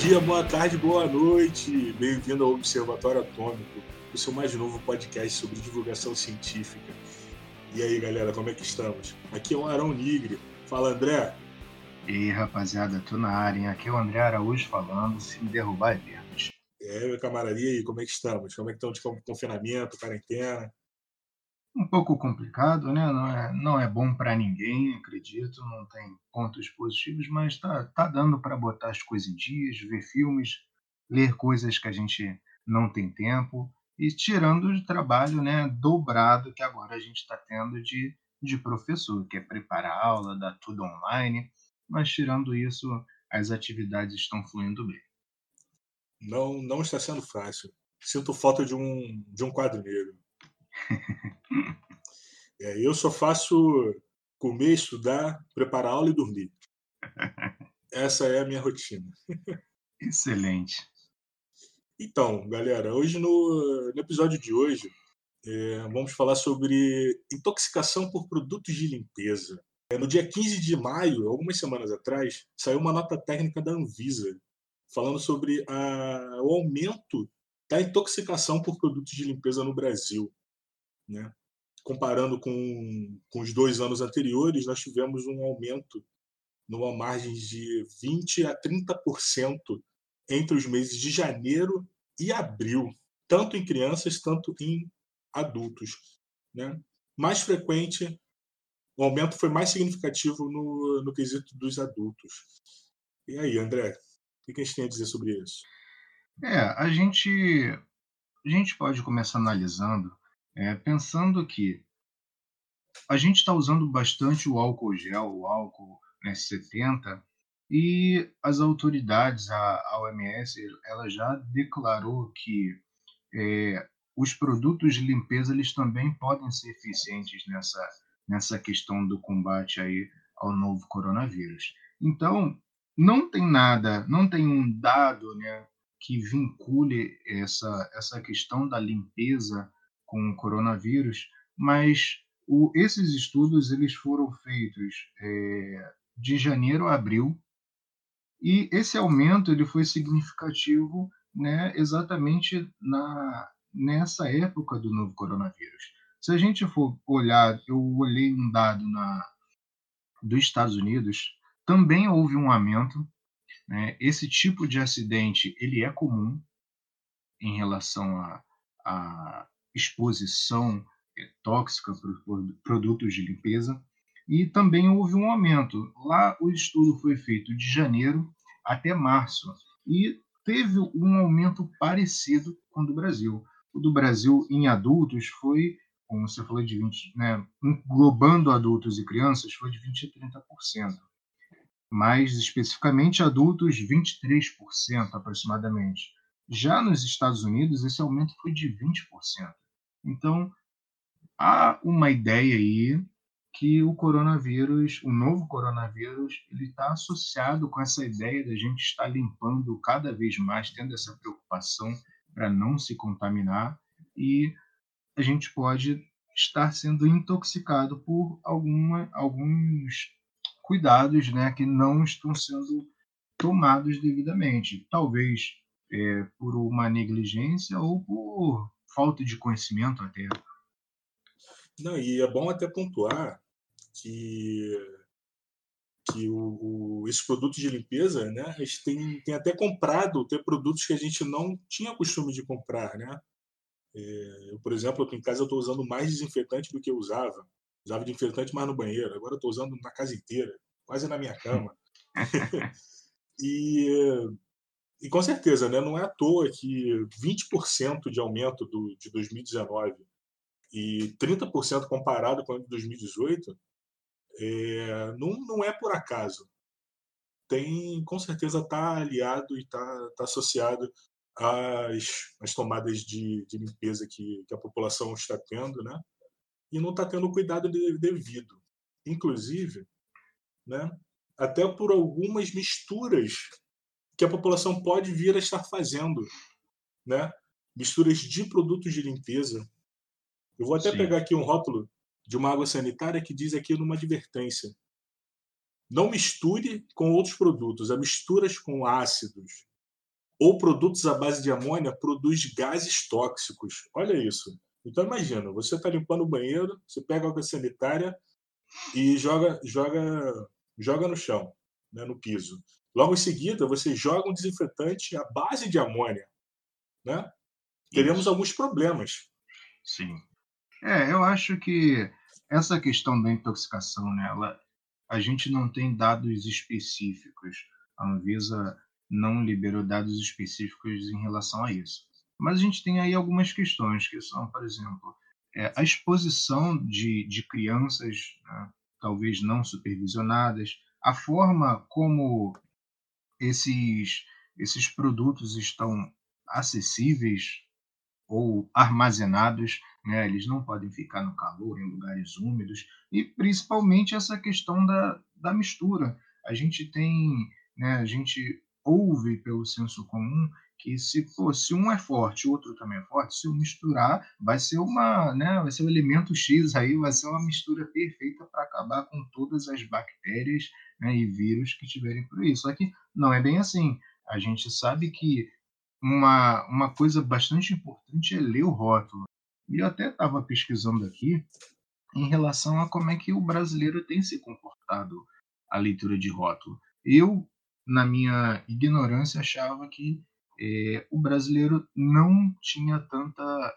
dia, boa tarde, boa noite. Bem-vindo ao Observatório Atômico, o seu mais novo podcast sobre divulgação científica. E aí, galera, como é que estamos? Aqui é o Arão Nigre. Fala, André. E aí, rapaziada, tô na área, hein? Aqui é o André Araújo falando, se me derrubar é menos. É, meu e aí, como é que estamos? Como é que estão de confinamento, quarentena? Um pouco complicado, né? Não é, não é bom para ninguém, acredito, não tem pontos positivos, mas tá, tá dando para botar as coisas em dias, ver filmes, ler coisas que a gente não tem tempo e tirando o trabalho né, dobrado que agora a gente está tendo de, de professor, que é preparar a aula, dar tudo online, mas tirando isso, as atividades estão fluindo bem. Não, não está sendo fácil. Sinto falta de um, de um quadro negro. é, eu só faço comer, estudar, preparar aula e dormir. Essa é a minha rotina. Excelente. Então, galera, hoje no, no episódio de hoje é, vamos falar sobre intoxicação por produtos de limpeza. É, no dia 15 de maio, algumas semanas atrás, saiu uma nota técnica da Anvisa falando sobre a, o aumento da intoxicação por produtos de limpeza no Brasil. Né? Comparando com, com os dois anos anteriores, nós tivemos um aumento numa margem de 20% a 30% entre os meses de janeiro e abril, tanto em crianças, tanto em adultos. Né? Mais frequente, o aumento foi mais significativo no, no quesito dos adultos. E aí, André, o que a gente tem a dizer sobre isso? É, a gente, a gente pode começar analisando, é, pensando que a gente está usando bastante o álcool gel, o álcool né, 70, e as autoridades, a, a OMS, ela já declarou que é, os produtos de limpeza eles também podem ser eficientes nessa, nessa questão do combate aí ao novo coronavírus. Então, não tem nada, não tem um dado né, que vincule essa, essa questão da limpeza com o coronavírus, mas o, esses estudos eles foram feitos é, de janeiro a abril e esse aumento ele foi significativo né, exatamente na, nessa época do novo coronavírus. Se a gente for olhar, eu olhei um dado na, dos Estados Unidos, também houve um aumento. Né, esse tipo de acidente ele é comum em relação à, à exposição eh, tóxica por produtos de limpeza e também houve um aumento. Lá o estudo foi feito de janeiro até março e teve um aumento parecido com o do Brasil. O do Brasil em adultos foi, como você falou, de 20, né, englobando adultos e crianças, foi de 20 a 30%. Mais especificamente adultos, 23% aproximadamente. Já nos Estados Unidos, esse aumento foi de 20%. Então, há uma ideia aí que o coronavírus, o novo coronavírus, ele está associado com essa ideia da gente estar limpando cada vez mais, tendo essa preocupação para não se contaminar e a gente pode estar sendo intoxicado por alguma, alguns cuidados né, que não estão sendo tomados devidamente. Talvez é, por uma negligência ou por falta de conhecimento até. Não, e é bom até pontuar que, que o, o, esses produtos de limpeza, né, a gente tem, tem até comprado, tem produtos que a gente não tinha costume de comprar, né? É, eu, por exemplo, aqui em casa eu estou usando mais desinfetante do que eu usava. Usava desinfetante mais no banheiro, agora estou usando na casa inteira, quase na minha cama. e, e com certeza, né, não é à toa que 20% de aumento do, de 2019 e 30% comparado com o de 2018, é, não, não é por acaso. Tem, com certeza, está aliado e está tá associado às, às tomadas de, de limpeza que, que, a população está tendo, né? E não está tendo cuidado devido. Inclusive, né? até por algumas misturas que a população pode vir a estar fazendo, né? Misturas de produtos de limpeza, eu vou até Sim. pegar aqui um rótulo de uma água sanitária que diz aqui numa advertência. Não misture com outros produtos, a misturas com ácidos, ou produtos à base de amônia produz gases tóxicos. Olha isso. Então imagina, você está limpando o banheiro, você pega água sanitária e joga, joga, joga no chão, né, no piso. Logo em seguida, você joga um desinfetante à base de amônia, né? Teremos Isso. alguns problemas. Sim. É, eu acho que essa questão da intoxicação, né, ela, a gente não tem dados específicos. A Anvisa não liberou dados específicos em relação a isso. Mas a gente tem aí algumas questões que são, por exemplo, é, a exposição de, de crianças, né, talvez não supervisionadas, a forma como esses, esses produtos estão acessíveis ou armazenados, né? eles não podem ficar no calor, em lugares úmidos, e principalmente essa questão da, da mistura. A gente tem, né, a gente ouve pelo senso comum que se, um é forte, o outro também é forte, se eu misturar, vai ser uma, né, vai ser um elemento X aí, vai ser uma mistura perfeita para acabar com todas as bactérias né, e vírus que tiverem por aí. Só que não é bem assim. A gente sabe que uma, uma coisa bastante importante é ler o rótulo. E eu até estava pesquisando aqui em relação a como é que o brasileiro tem se comportado a leitura de rótulo. Eu, na minha ignorância, achava que é, o brasileiro não tinha tanta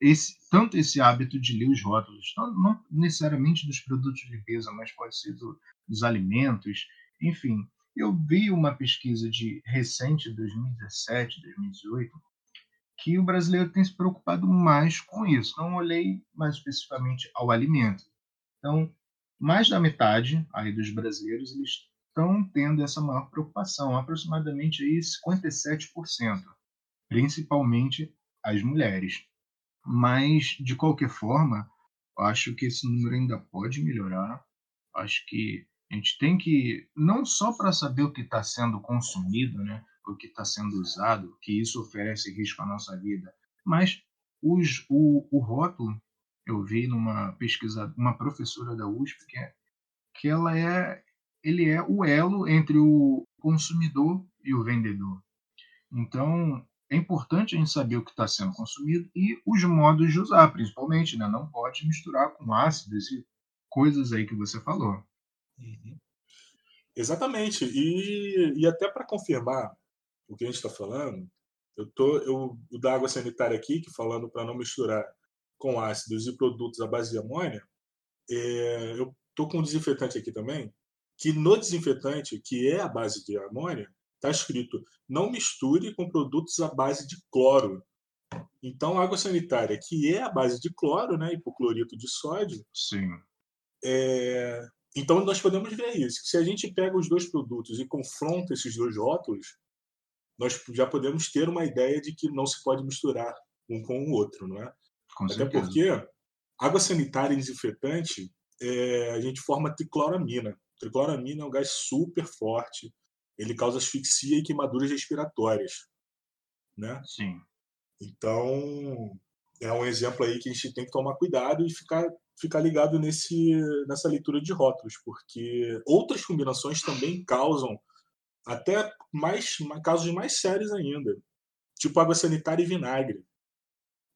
esse, tanto esse hábito de ler os rótulos, não, necessariamente dos produtos de limpeza, mas pode ser do, dos alimentos, enfim. Eu vi uma pesquisa de recente, 2017, 2018, que o brasileiro tem se preocupado mais com isso. Não olhei mais especificamente ao alimento. Então, mais da metade aí dos brasileiros eles estão tendo essa maior preocupação, aproximadamente aí 57%, principalmente as mulheres. Mas, de qualquer forma, acho que esse número ainda pode melhorar. Acho que a gente tem que, não só para saber o que está sendo consumido, né, o que está sendo usado, que isso oferece risco à nossa vida, mas os, o, o rótulo, eu vi numa pesquisa, uma professora da USP, que, é, que ela é, ele é o elo entre o consumidor e o vendedor. Então, é importante a gente saber o que está sendo consumido e os modos de usar, principalmente, né? Não pode misturar com ácidos e coisas aí que você falou. Uhum. Exatamente. E, e até para confirmar o que a gente está falando, eu tô eu da água sanitária aqui, que falando para não misturar com ácidos e produtos à base de amônia, é, eu tô com um desinfetante aqui também, que no desinfetante, que é a base de amônia, está escrito não misture com produtos à base de cloro. Então, água sanitária, que é a base de cloro, né, hipoclorito de sódio, Sim. É... Então, nós podemos ver isso. Que se a gente pega os dois produtos e confronta esses dois rótulos, nós já podemos ter uma ideia de que não se pode misturar um com o outro, não é? Com Até certeza. porque água sanitária e desinfetante, é... a gente forma tricloramina. Tricloramina é um gás super forte, ele causa asfixia e queimaduras respiratórias, né? Sim. Então, é um exemplo aí que a gente tem que tomar cuidado e ficar, ficar ligado nesse, nessa leitura de rótulos, porque outras combinações também causam até mais casos mais sérios ainda, tipo água sanitária e vinagre,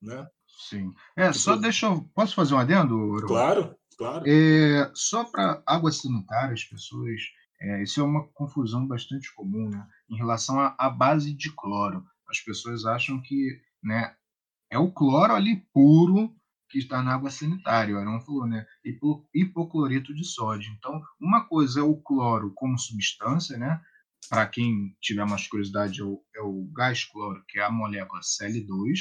né? Sim. É, tipo, só deixa eu... Posso fazer um adendo? Claro, claro. É, só para água sanitária, as pessoas é, isso é uma confusão bastante comum né? em relação à, base de cloro. As pessoas acham que né, é o cloro ali puro que está na água sanitária. O Arão falou, né? Hipo, hipoclorito de sódio. Então, uma coisa é o cloro como substância, né? Para quem tiver mais curiosidade, é o, é o gás cloro, que é a molécula Cl2.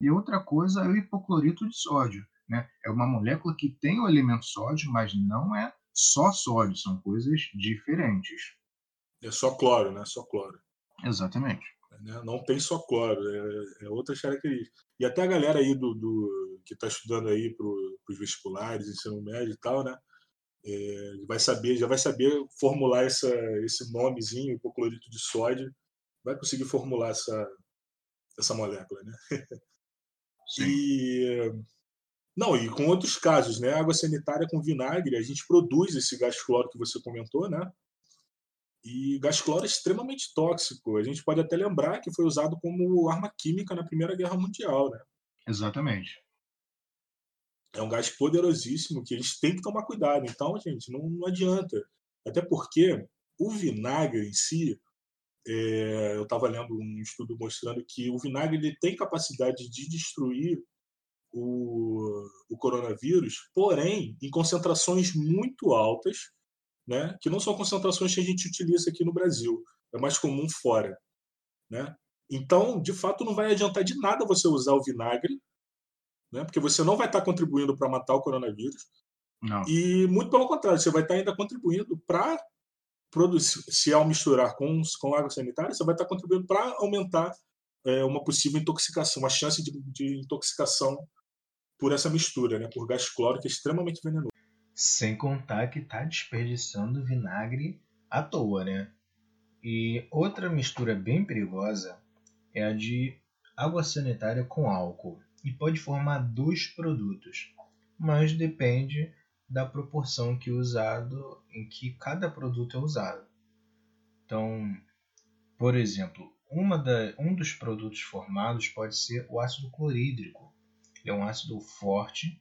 E outra coisa é o hipoclorito de sódio. Né? É uma molécula que tem o elemento sódio, mas não é só sódio, são coisas diferentes. É só cloro, né? Só cloro. Exatamente. Né? Não tem só cloro, é, é outras características. E até a galera aí do, do que está estudando aí para os vestibulares, ensino médio e tal, né? É, vai saber, já vai saber formular essa, esse nomezinho, hipoclorito de sódio, vai conseguir formular essa, essa molécula, né? Sim. E não, e com outros casos, né? Água sanitária com vinagre, a gente produz esse gás cloro que você comentou, né? E gás cloro é extremamente tóxico. A gente pode até lembrar que foi usado como arma química na Primeira Guerra Mundial, né? Exatamente. É um gás poderosíssimo que a gente tem que tomar cuidado. Então, gente, não, não adianta. Até porque o vinagre em si, é, eu estava lendo um estudo mostrando que o vinagre ele tem capacidade de destruir o, o coronavírus, porém em concentrações muito altas, né, que não são concentrações que a gente utiliza aqui no Brasil, é mais comum fora. Né? Então, de fato, não vai adiantar de nada você usar o vinagre, né, porque você não vai estar contribuindo para matar o coronavírus. Não. E muito pelo contrário, você vai estar ainda contribuindo para produzir, se ao misturar com, com água sanitária, você vai estar contribuindo para aumentar é, uma possível intoxicação, uma chance de, de intoxicação por essa mistura, né, por gás que é extremamente venenoso. Sem contar que está desperdiçando vinagre à toa, né? E outra mistura bem perigosa é a de água sanitária com álcool e pode formar dois produtos, mas depende da proporção que é usado em que cada produto é usado. Então, por exemplo, da, um dos produtos formados pode ser o ácido clorídrico. É um ácido forte,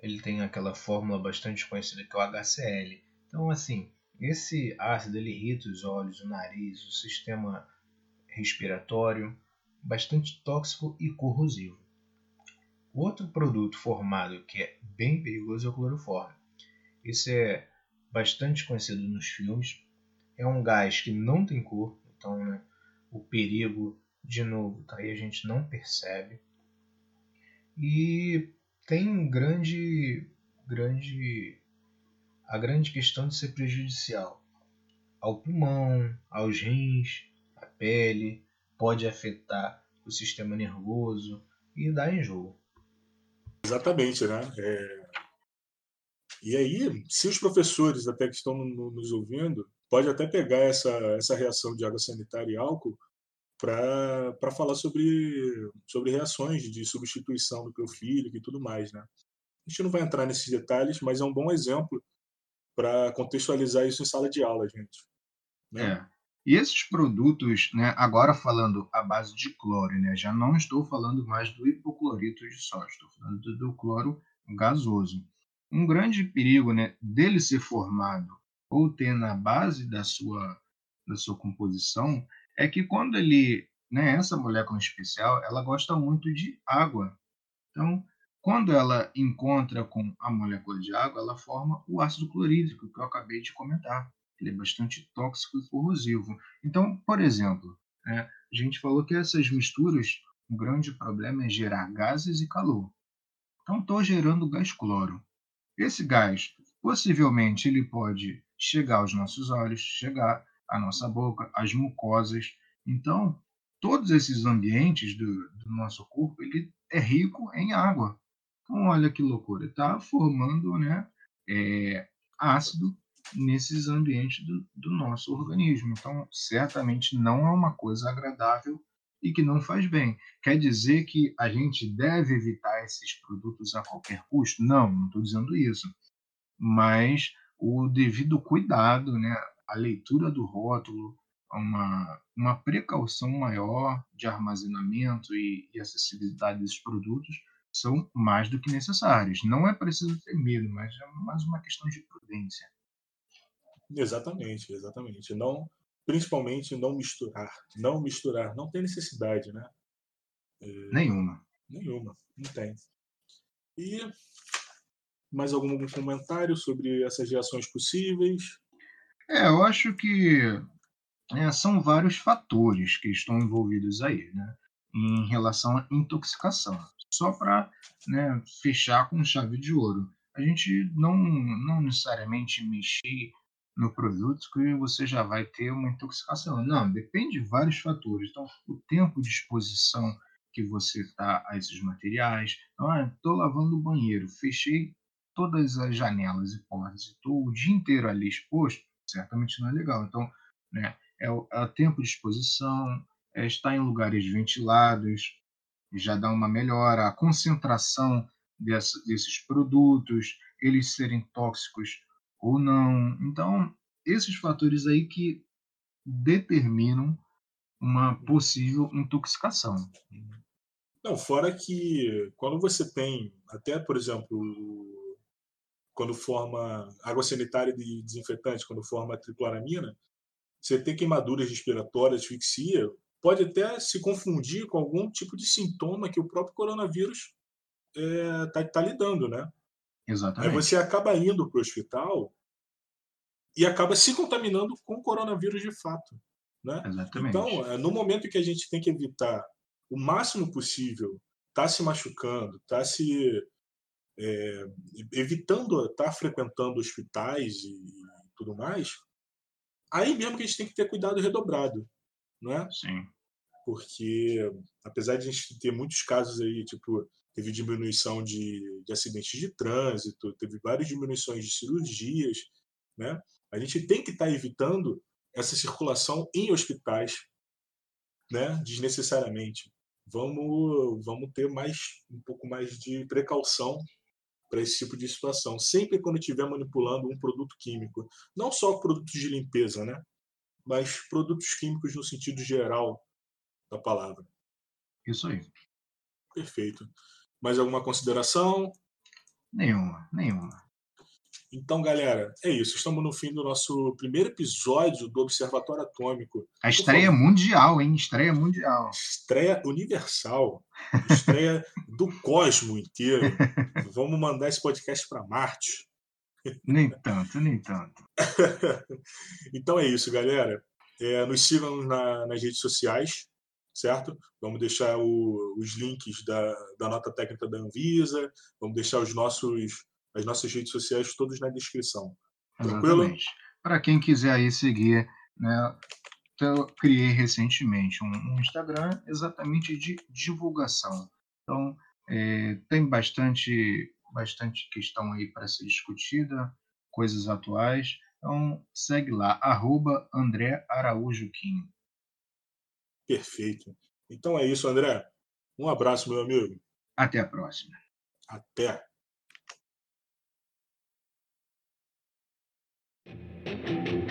ele tem aquela fórmula bastante conhecida que é o HCl. Então, assim, esse ácido ele irrita os olhos, o nariz, o sistema respiratório, bastante tóxico e corrosivo. Outro produto formado que é bem perigoso é o cloroforme. Esse é bastante conhecido nos filmes. É um gás que não tem cor, então né, o perigo, de novo, tá aí a gente não percebe. E tem grande, grande, a grande questão de ser prejudicial ao pulmão, aos rins, à pele, pode afetar o sistema nervoso e dar enjoo. Exatamente, né? É... E aí, se os professores até que estão nos ouvindo, pode até pegar essa, essa reação de água sanitária e álcool para falar sobre, sobre reações de substituição do clorofílico e tudo mais, né? A gente não vai entrar nesses detalhes, mas é um bom exemplo para contextualizar isso em sala de aula, gente. Né? É. E esses produtos, né, agora falando à base de cloro, né, já não estou falando mais do hipoclorito de sódio, estou falando do, do cloro gasoso. Um grande perigo né, dele ser formado ou ter na base da sua, da sua composição é que quando ele, né, essa molécula especial, ela gosta muito de água. Então, quando ela encontra com a molécula de água, ela forma o ácido clorídrico, que eu acabei de comentar ele é bastante tóxico e corrosivo. Então, por exemplo, né, a gente falou que essas misturas, o grande problema é gerar gases e calor. Então, estou gerando gás cloro. Esse gás, possivelmente, ele pode chegar aos nossos olhos, chegar à nossa boca, às mucosas. Então, todos esses ambientes do, do nosso corpo, ele é rico em água. Então, olha que loucura, está formando né, é, ácido nesses ambientes do, do nosso organismo. Então, certamente não é uma coisa agradável e que não faz bem. Quer dizer que a gente deve evitar esses produtos a qualquer custo? Não, não estou dizendo isso. Mas o devido cuidado, né, a leitura do rótulo, uma, uma precaução maior de armazenamento e, e acessibilidade desses produtos são mais do que necessários. Não é preciso ter medo, mas é mais uma questão de prudência. Exatamente, exatamente. Não, principalmente não misturar. Não misturar. Não tem necessidade, né? É... Nenhuma. Nenhuma, não tem. E mais algum comentário sobre essas reações possíveis? É, eu acho que é, são vários fatores que estão envolvidos aí, né? Em relação à intoxicação. Só para né, fechar com chave de ouro. A gente não, não necessariamente mexer no produto que você já vai ter uma intoxicação. Não, depende de vários fatores. Então, o tempo de exposição que você está a esses materiais. Então, estou ah, lavando o banheiro, fechei todas as janelas e portas, estou o dia inteiro ali exposto, certamente não é legal. Então, né, é, é tempo de exposição, é estar em lugares ventilados, já dá uma melhora, a concentração dessa, desses produtos, eles serem tóxicos ou não. Então, esses fatores aí que determinam uma possível intoxicação. Não, fora que quando você tem, até por exemplo, quando forma água sanitária de desinfetante, quando forma tricloramina, você tem queimaduras respiratórias, asfixia, pode até se confundir com algum tipo de sintoma que o próprio coronavírus está é, tá lidando, né? Exatamente. Aí você acaba indo para o hospital e acaba se contaminando com o coronavírus de fato. Né? Exatamente. Então, é, no momento que a gente tem que evitar o máximo possível tá se machucando, tá se é, evitando estar tá frequentando hospitais e tudo mais, aí mesmo que a gente tem que ter cuidado redobrado, né? Sim. Porque apesar de a gente ter muitos casos aí, tipo, teve diminuição de, de acidentes de trânsito, teve várias diminuições de cirurgias, né? A gente tem que estar tá evitando essa circulação em hospitais, né? Desnecessariamente. Vamos, vamos ter mais um pouco mais de precaução para esse tipo de situação. Sempre quando estiver manipulando um produto químico, não só produtos de limpeza, né? Mas produtos químicos no sentido geral da palavra. Isso aí. Perfeito. Mais alguma consideração? Nenhuma, nenhuma. Então, galera, é isso. Estamos no fim do nosso primeiro episódio do Observatório Atômico. A estreia mundial, hein? Estreia mundial. Estreia universal. Estreia do cosmo inteiro. Vamos mandar esse podcast para Marte. Nem tanto, nem tanto. então é isso, galera. É, nos sigam na, nas redes sociais, certo? Vamos deixar o, os links da, da nota técnica da Anvisa, vamos deixar os nossos as nossas redes sociais todas na descrição. Tranquilo? Para quem quiser aí seguir, né, eu criei recentemente um, um Instagram exatamente de divulgação. Então, é, tem bastante, bastante questão aí para ser discutida, coisas atuais. Então, segue lá, arroba André Araújo Kim. Perfeito. Então é isso, André. Um abraço, meu amigo. Até a próxima. Até. thank you.